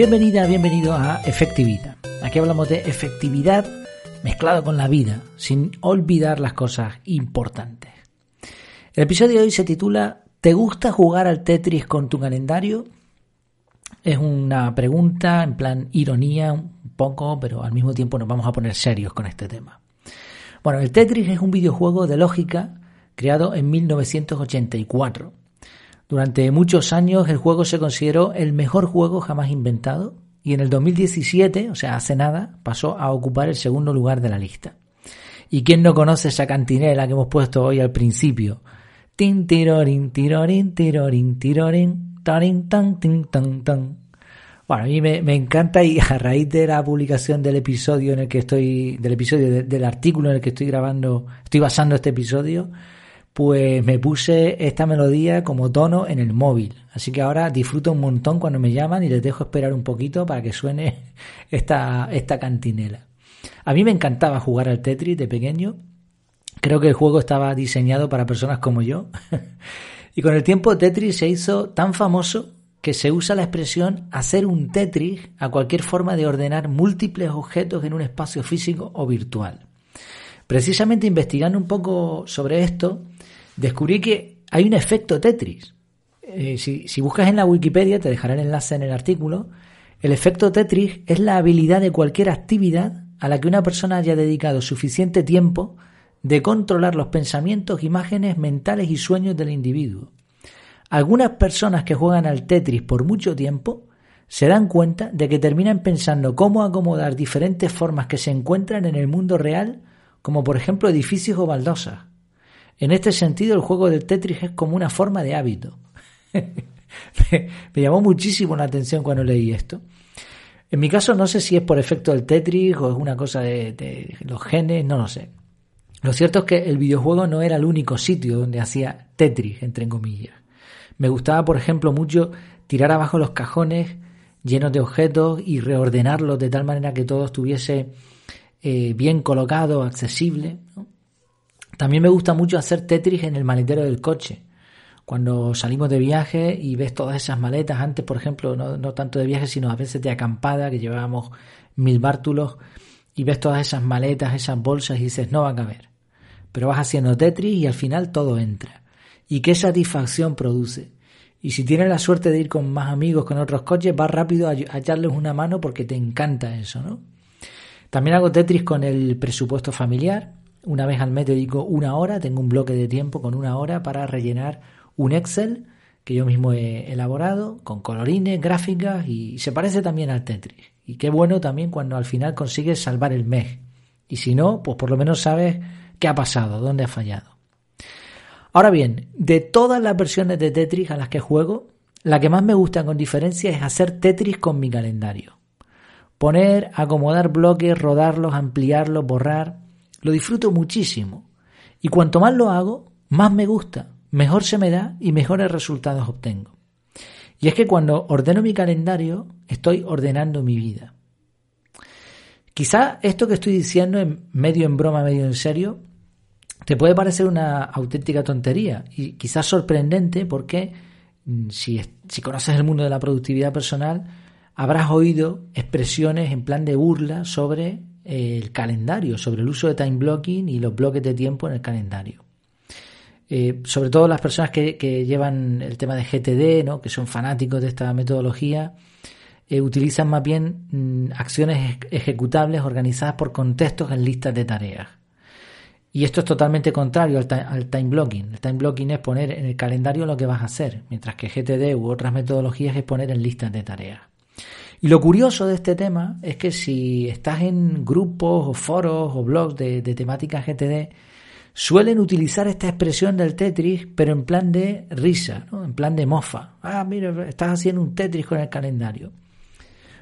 Bienvenida, bienvenido a Efectividad. Aquí hablamos de efectividad mezclado con la vida, sin olvidar las cosas importantes. El episodio de hoy se titula ¿Te gusta jugar al Tetris con tu calendario? Es una pregunta en plan ironía un poco, pero al mismo tiempo nos vamos a poner serios con este tema. Bueno, el Tetris es un videojuego de lógica creado en 1984. Durante muchos años el juego se consideró el mejor juego jamás inventado y en el 2017, o sea, hace nada, pasó a ocupar el segundo lugar de la lista. ¿Y quién no conoce esa cantinela que hemos puesto hoy al principio? Tin tirorin, tirorin, tirorin, tirorin, tarin, tan, tin, tan, tan. Bueno, a mí me, encanta y a raíz de la publicación del episodio en el que estoy, del episodio, del artículo en el que estoy grabando, estoy basando este episodio, pues me puse esta melodía como tono en el móvil. Así que ahora disfruto un montón cuando me llaman y les dejo esperar un poquito para que suene esta, esta cantinela. A mí me encantaba jugar al Tetris de pequeño. Creo que el juego estaba diseñado para personas como yo. y con el tiempo Tetris se hizo tan famoso que se usa la expresión hacer un Tetris a cualquier forma de ordenar múltiples objetos en un espacio físico o virtual. Precisamente investigando un poco sobre esto, descubrí que hay un efecto Tetris. Eh, si, si buscas en la Wikipedia, te dejaré el enlace en el artículo, el efecto Tetris es la habilidad de cualquier actividad a la que una persona haya dedicado suficiente tiempo de controlar los pensamientos, imágenes mentales y sueños del individuo. Algunas personas que juegan al Tetris por mucho tiempo se dan cuenta de que terminan pensando cómo acomodar diferentes formas que se encuentran en el mundo real, como por ejemplo edificios o baldosas. En este sentido, el juego del Tetris es como una forma de hábito. me, llamó muchísimo la atención cuando leí esto. En mi caso, no sé si es por efecto del Tetris o es una cosa de, los genes, no lo sé. Lo cierto es que el videojuego no era el único sitio donde hacía Tetris, entre comillas. Me gustaba, por ejemplo, mucho tirar abajo los cajones llenos de objetos y reordenarlos de tal manera que todo estuviese eh, bien colocado, accesible. También me gusta mucho hacer Tetris en el maletero del coche. Cuando salimos de viaje y ves todas esas maletas, antes por ejemplo, no, tanto de viaje, sino a veces de acampada, que llevábamos mil bártulos, y ves todas esas maletas, esas bolsas y dices, no van a caber. Pero vas haciendo Tetris y al final todo entra. Y qué satisfacción produce. Y si tienes la suerte de ir con más amigos, con otros coches, vas rápido a echarles una mano porque te encanta eso, ¿no? También hago Tetris con el presupuesto familiar. Una vez al mes dedico una hora, tengo un bloque de tiempo con una hora para rellenar un Excel que yo mismo he elaborado con colorines, gráficas y se parece también al Tetris. Y qué bueno también cuando al final consigues salvar el mes. Y si no, pues por lo menos sabes qué ha pasado, dónde ha fallado. Ahora bien, de todas las versiones de Tetris a las que juego, la que más me gusta con diferencia es hacer Tetris con mi calendario. Poner, acomodar bloques, rodarlos, ampliarlos, borrar. Lo disfruto muchísimo. Y cuanto más lo hago, más me gusta, mejor se me da y mejores resultados obtengo. Y es que cuando ordeno mi calendario, estoy ordenando mi vida. Quizá esto que estoy diciendo, en medio en broma, medio en serio, te puede parecer una auténtica tontería y quizás sorprendente porque mm, si, si conoces el mundo de la productividad personal, habrás oído expresiones en plan de burla sobre el calendario, sobre el uso de time blocking y los bloques de tiempo en el calendario. Eh, sobre todo las personas que, llevan el tema de GTD, ¿no? que son fanáticos de esta metodología, eh, utilizan más bien mm, acciones ejecutables organizadas por contextos en listas de tareas. Y esto es totalmente contrario al, al, time blocking. El time blocking es poner en el calendario lo que vas a hacer, mientras que GTD u otras metodologías es poner en listas de tareas. Y lo curioso de este tema es que si estás en grupos o foros o blogs de, temática GTD, suelen utilizar esta expresión del Tetris, pero en plan de risa, en plan de mofa. Ah, mira, estás haciendo un Tetris con el calendario.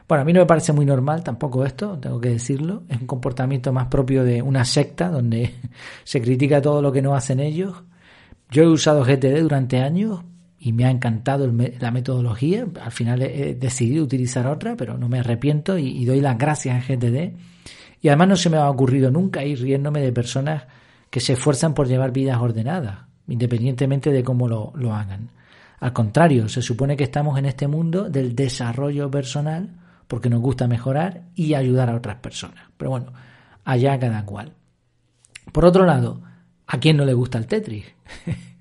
Bueno, a mí no me parece muy normal tampoco esto, tengo que decirlo. Es un comportamiento más propio de una secta donde se critica todo lo que no hacen ellos. Yo he usado GTD durante años, y me ha encantado la metodología. Al final he, decidido utilizar otra, pero no me arrepiento y, doy las gracias a GTD. Y además no se me ha ocurrido nunca ir riéndome de personas que se esfuerzan por llevar vidas ordenadas, independientemente de cómo lo, lo hagan. Al contrario, se supone que estamos en este mundo del desarrollo personal porque nos gusta mejorar y ayudar a otras personas. Pero bueno, allá cada cual. Por otro lado, ¿a quién no le gusta el Tetris?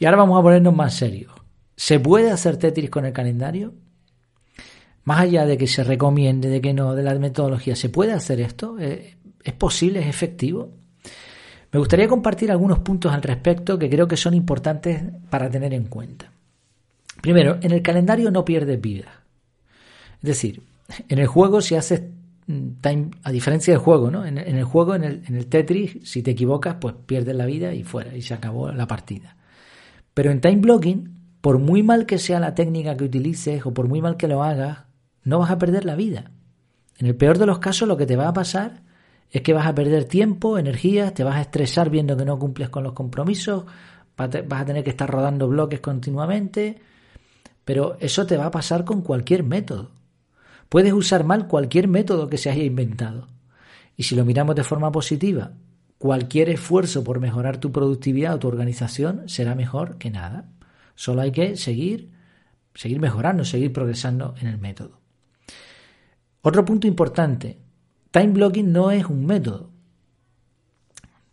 y ahora vamos a ponernos más serios. ¿Se puede hacer Tetris con el calendario? Más allá de que se recomiende, de que no, de la metodología, ¿se puede hacer esto? Eh, ¿Es posible? ¿Es efectivo? Me gustaría compartir algunos puntos al respecto que creo que son importantes para tener en cuenta. Primero, en el calendario no pierdes vida. Es decir, en el juego si haces time, a diferencia del juego, ¿no? En, el juego, en el, en el, Tetris, si te equivocas, pues pierdes la vida y fuera, y se acabó la partida. Pero en time blocking, por muy mal que sea la técnica que utilices o por muy mal que lo hagas, no vas a perder la vida. En el peor de los casos, lo que te va a pasar es que vas a perder tiempo, energías, te vas a estresar viendo que no cumples con los compromisos, vas a tener que estar rodando bloques continuamente, pero eso te va a pasar con cualquier método. Puedes usar mal cualquier método que se haya inventado. Y si lo miramos de forma positiva, cualquier esfuerzo por mejorar tu productividad o tu organización será mejor que nada. Solo hay que seguir, seguir mejorando, seguir progresando en el método. Otro punto importante, time blocking no es un método.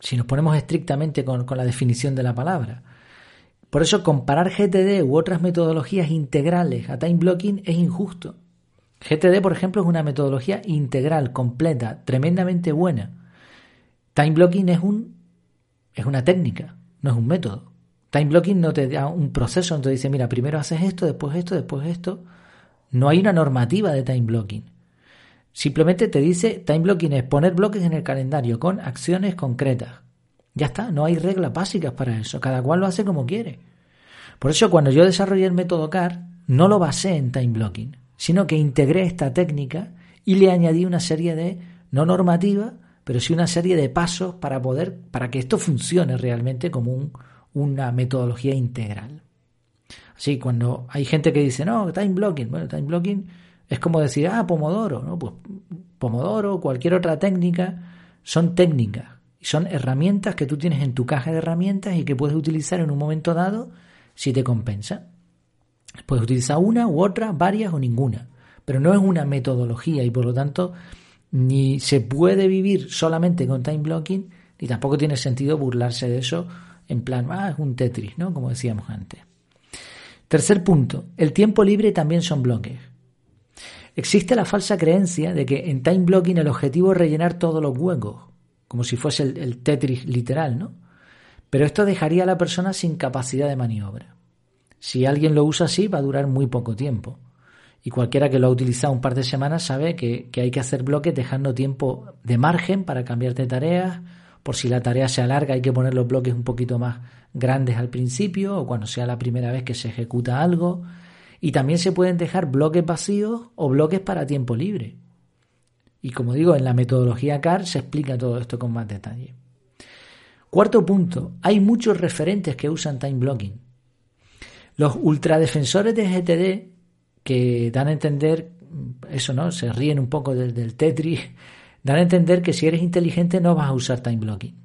Si nos ponemos estrictamente con, con la definición de la palabra. Por eso comparar GTD u otras metodologías integrales a time blocking es injusto. GTD, por ejemplo, es una metodología integral, completa, tremendamente buena. Time blocking es un es una técnica, no es un método. Time blocking no te da un proceso, te dice, mira, primero haces esto, después esto, después esto. No hay una normativa de time blocking. Simplemente te dice, time blocking es poner bloques en el calendario con acciones concretas. Ya está, no hay reglas básicas para eso, cada cual lo hace como quiere. Por eso cuando yo desarrollé el método CAR, no lo basé en time blocking, sino que integré esta técnica y le añadí una serie de, no normativa, pero sí una serie de pasos para poder, para que esto funcione realmente como un, una metodología integral. Así, cuando hay gente que dice, no, time blocking, bueno, time blocking es como decir, ah, Pomodoro, ¿no? Pues Pomodoro, cualquier otra técnica, son técnicas son herramientas que tú tienes en tu caja de herramientas y que puedes utilizar en un momento dado si te compensa. Puedes utilizar una u otra, varias o ninguna, pero no es una metodología y por lo tanto ni se puede vivir solamente con time blocking ni tampoco tiene sentido burlarse de eso en plan, ah, es un Tetris, ¿no? Como decíamos antes. Tercer punto, el tiempo libre también son bloques. Existe la falsa creencia de que en time blocking el objetivo es rellenar todos los huecos, como si fuese el, Tetris literal, ¿no? Pero esto dejaría a la persona sin capacidad de maniobra. Si alguien lo usa así, va a durar muy poco tiempo. Y cualquiera que lo ha utilizado un par de semanas sabe que, hay que hacer bloques dejando tiempo de margen para cambiarte tareas. Por si la tarea se alarga, hay que poner los bloques un poquito más grandes al principio o cuando sea la primera vez que se ejecuta algo. Y también se pueden dejar bloques vacíos o bloques para tiempo libre. Y como digo, en la metodología CAR se explica todo esto con más detalle. Cuarto punto, hay muchos referentes que usan time blocking. Los ultradefensores de GTD que dan a entender, eso no, se ríen un poco del, del Tetris, dan a entender que si eres inteligente no vas a usar time blocking.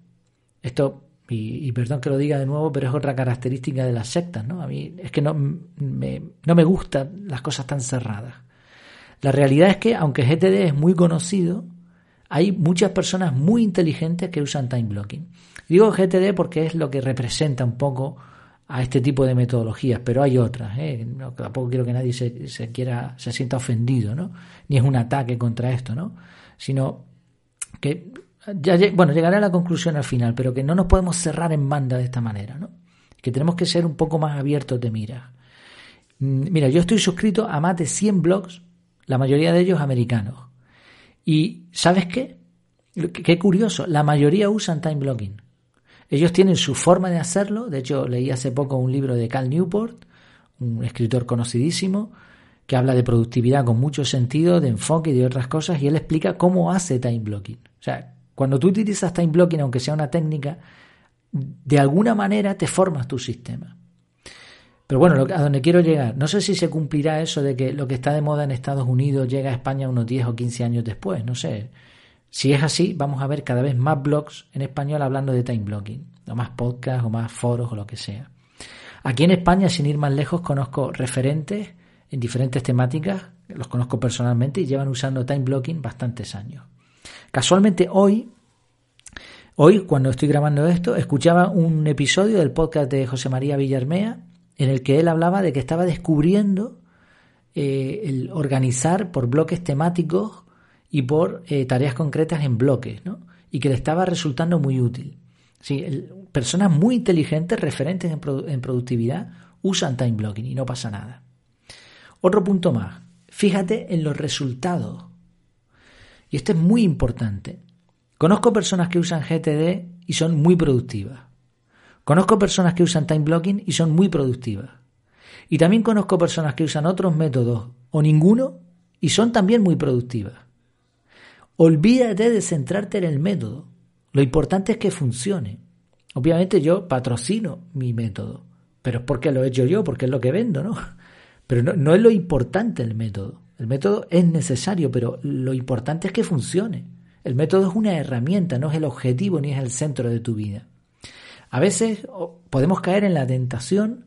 Esto, y, perdón que lo diga de nuevo, pero es otra característica de las sectas, ¿no? A mí es que no me, no me gustan las cosas tan cerradas. La realidad es que, aunque GTD es muy conocido, hay muchas personas muy inteligentes que usan time blocking. Digo GTD porque es lo que representa un poco a este tipo de metodologías, pero hay otras. ¿eh? tampoco quiero que nadie se, se, quiera, se sienta ofendido, ¿no? Ni es un ataque contra esto, ¿no? Sino que, ya, bueno, llegaré a la conclusión al final, pero que no nos podemos cerrar en banda de esta manera, ¿no? Que tenemos que ser un poco más abiertos de mira. Mm, mira, yo estoy suscrito a más de 100 blogs, la mayoría de ellos americanos. Y, ¿sabes qué? Qué curioso, la mayoría usan time blocking. Ellos tienen su forma de hacerlo. De hecho, leí hace poco un libro de Cal Newport, un escritor conocidísimo, que habla de productividad con mucho sentido, de enfoque y de otras cosas, y él explica cómo hace time blocking. O sea, cuando tú utilizas time blocking, aunque sea una técnica, de alguna manera te formas tu sistema. Pero bueno, a donde quiero llegar, no sé si se cumplirá eso de que lo que está de moda en Estados Unidos llega a España unos 10 o 15 años después, no sé. Si es así, vamos a ver cada vez más blogs en español hablando de time blocking, o más podcasts, o más foros, o lo que sea. Aquí en España, sin ir más lejos, conozco referentes en diferentes temáticas, los conozco personalmente y llevan usando time blocking bastantes años. Casualmente hoy, hoy cuando estoy grabando esto, escuchaba un episodio del podcast de José María Villarmea en el que él hablaba de que estaba descubriendo eh, el organizar por bloques temáticos y por eh, tareas concretas en bloques, ¿no? y que le estaba resultando muy útil. Sí, personas muy inteligentes, referentes en, en productividad, usan time blocking y no pasa nada. Otro punto más, fíjate en los resultados. Y esto es muy importante. Conozco personas que usan GTD y son muy productivas. Conozco personas que usan time blocking y son muy productivas. Y también conozco personas que usan otros métodos o ninguno y son también muy productivas. Olvídate de centrarte en el método. Lo importante es que funcione. Obviamente yo patrocino mi método, pero es porque lo he hecho yo, porque es lo que vendo, ¿no? Pero no, no es lo importante el método. El método es necesario, pero lo importante es que funcione. El método es una herramienta, no es el objetivo ni es el centro de tu vida. A veces podemos caer en la tentación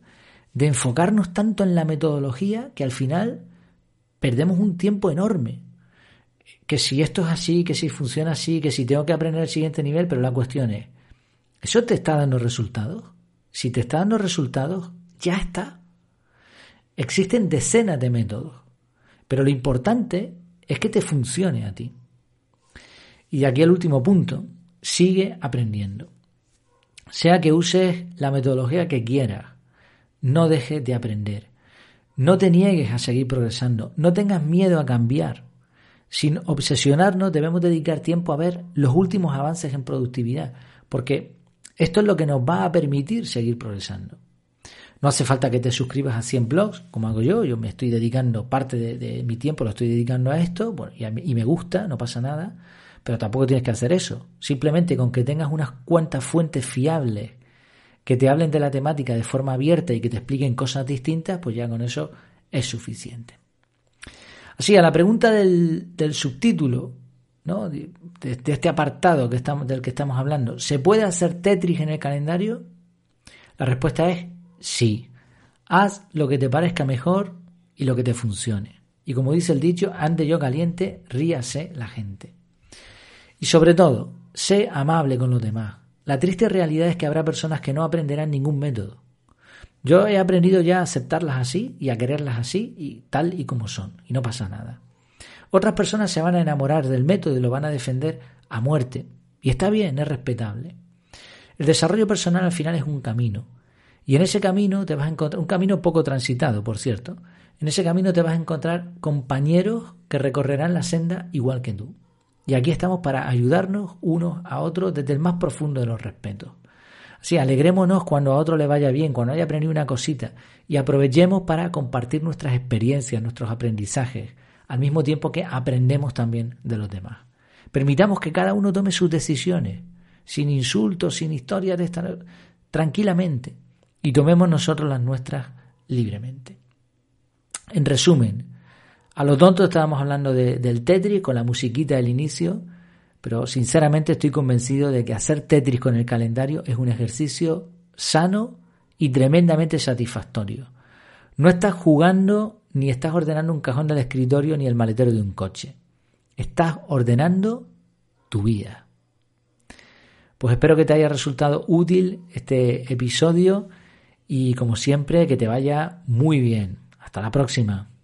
de enfocarnos tanto en la metodología que al final perdemos un tiempo enorme que si esto es así, que si funciona así, que si tengo que aprender el siguiente nivel, pero la cuestión es, ¿eso te está dando resultados? Si te está dando resultados, ya está. Existen decenas de métodos, pero lo importante es que te funcione a ti. Y aquí el último punto, sigue aprendiendo. Sea que uses la metodología que quieras, no dejes de aprender. No te niegues a seguir progresando, no tengas miedo a cambiar. Sin obsesionarnos debemos dedicar tiempo a ver los últimos avances en productividad, porque esto es lo que nos va a permitir seguir progresando. No hace falta que te suscribas a 100 blogs, como hago yo, yo me estoy dedicando parte de, mi tiempo, lo estoy dedicando a esto, y, y me gusta, no pasa nada, pero tampoco tienes que hacer eso. Simplemente con que tengas unas cuantas fuentes fiables que te hablen de la temática de forma abierta y que te expliquen cosas distintas, pues ya con eso es suficiente. Así, a la pregunta del, subtítulo, ¿no? de, este apartado que estamos, del que estamos hablando, ¿se puede hacer Tetris en el calendario? La respuesta es sí. Haz lo que te parezca mejor y lo que te funcione. Y como dice el dicho, ande yo caliente, ríase la gente. Y sobre todo, sé amable con los demás. La triste realidad es que habrá personas que no aprenderán ningún método. Yo he aprendido ya a aceptarlas así y a quererlas así y tal y como son, y no pasa nada. Otras personas se van a enamorar del método y lo van a defender a muerte, y está bien, es respetable. El desarrollo personal al final es un camino, y en ese camino te vas a encontrar, un camino poco transitado, por cierto, en ese camino te vas a encontrar compañeros que recorrerán la senda igual que tú. Y aquí estamos para ayudarnos unos a otros desde el más profundo de los respetos. Sí, alegrémonos cuando a otro le vaya bien, cuando haya aprendido una cosita y aprovechemos para compartir nuestras experiencias, nuestros aprendizajes, al mismo tiempo que aprendemos también de los demás. Permitamos que cada uno tome sus decisiones, sin insultos, sin historias de estar tranquilamente, y tomemos nosotros las nuestras libremente. En resumen, a lo tonto estábamos hablando del Tetris con la musiquita del inicio, pero sinceramente estoy convencido de que hacer Tetris con el calendario es un ejercicio sano y tremendamente satisfactorio. No estás jugando ni estás ordenando un cajón del escritorio ni el maletero de un coche. Estás ordenando tu vida. Pues espero que te haya resultado útil este episodio y como siempre que te vaya muy bien. Hasta la próxima.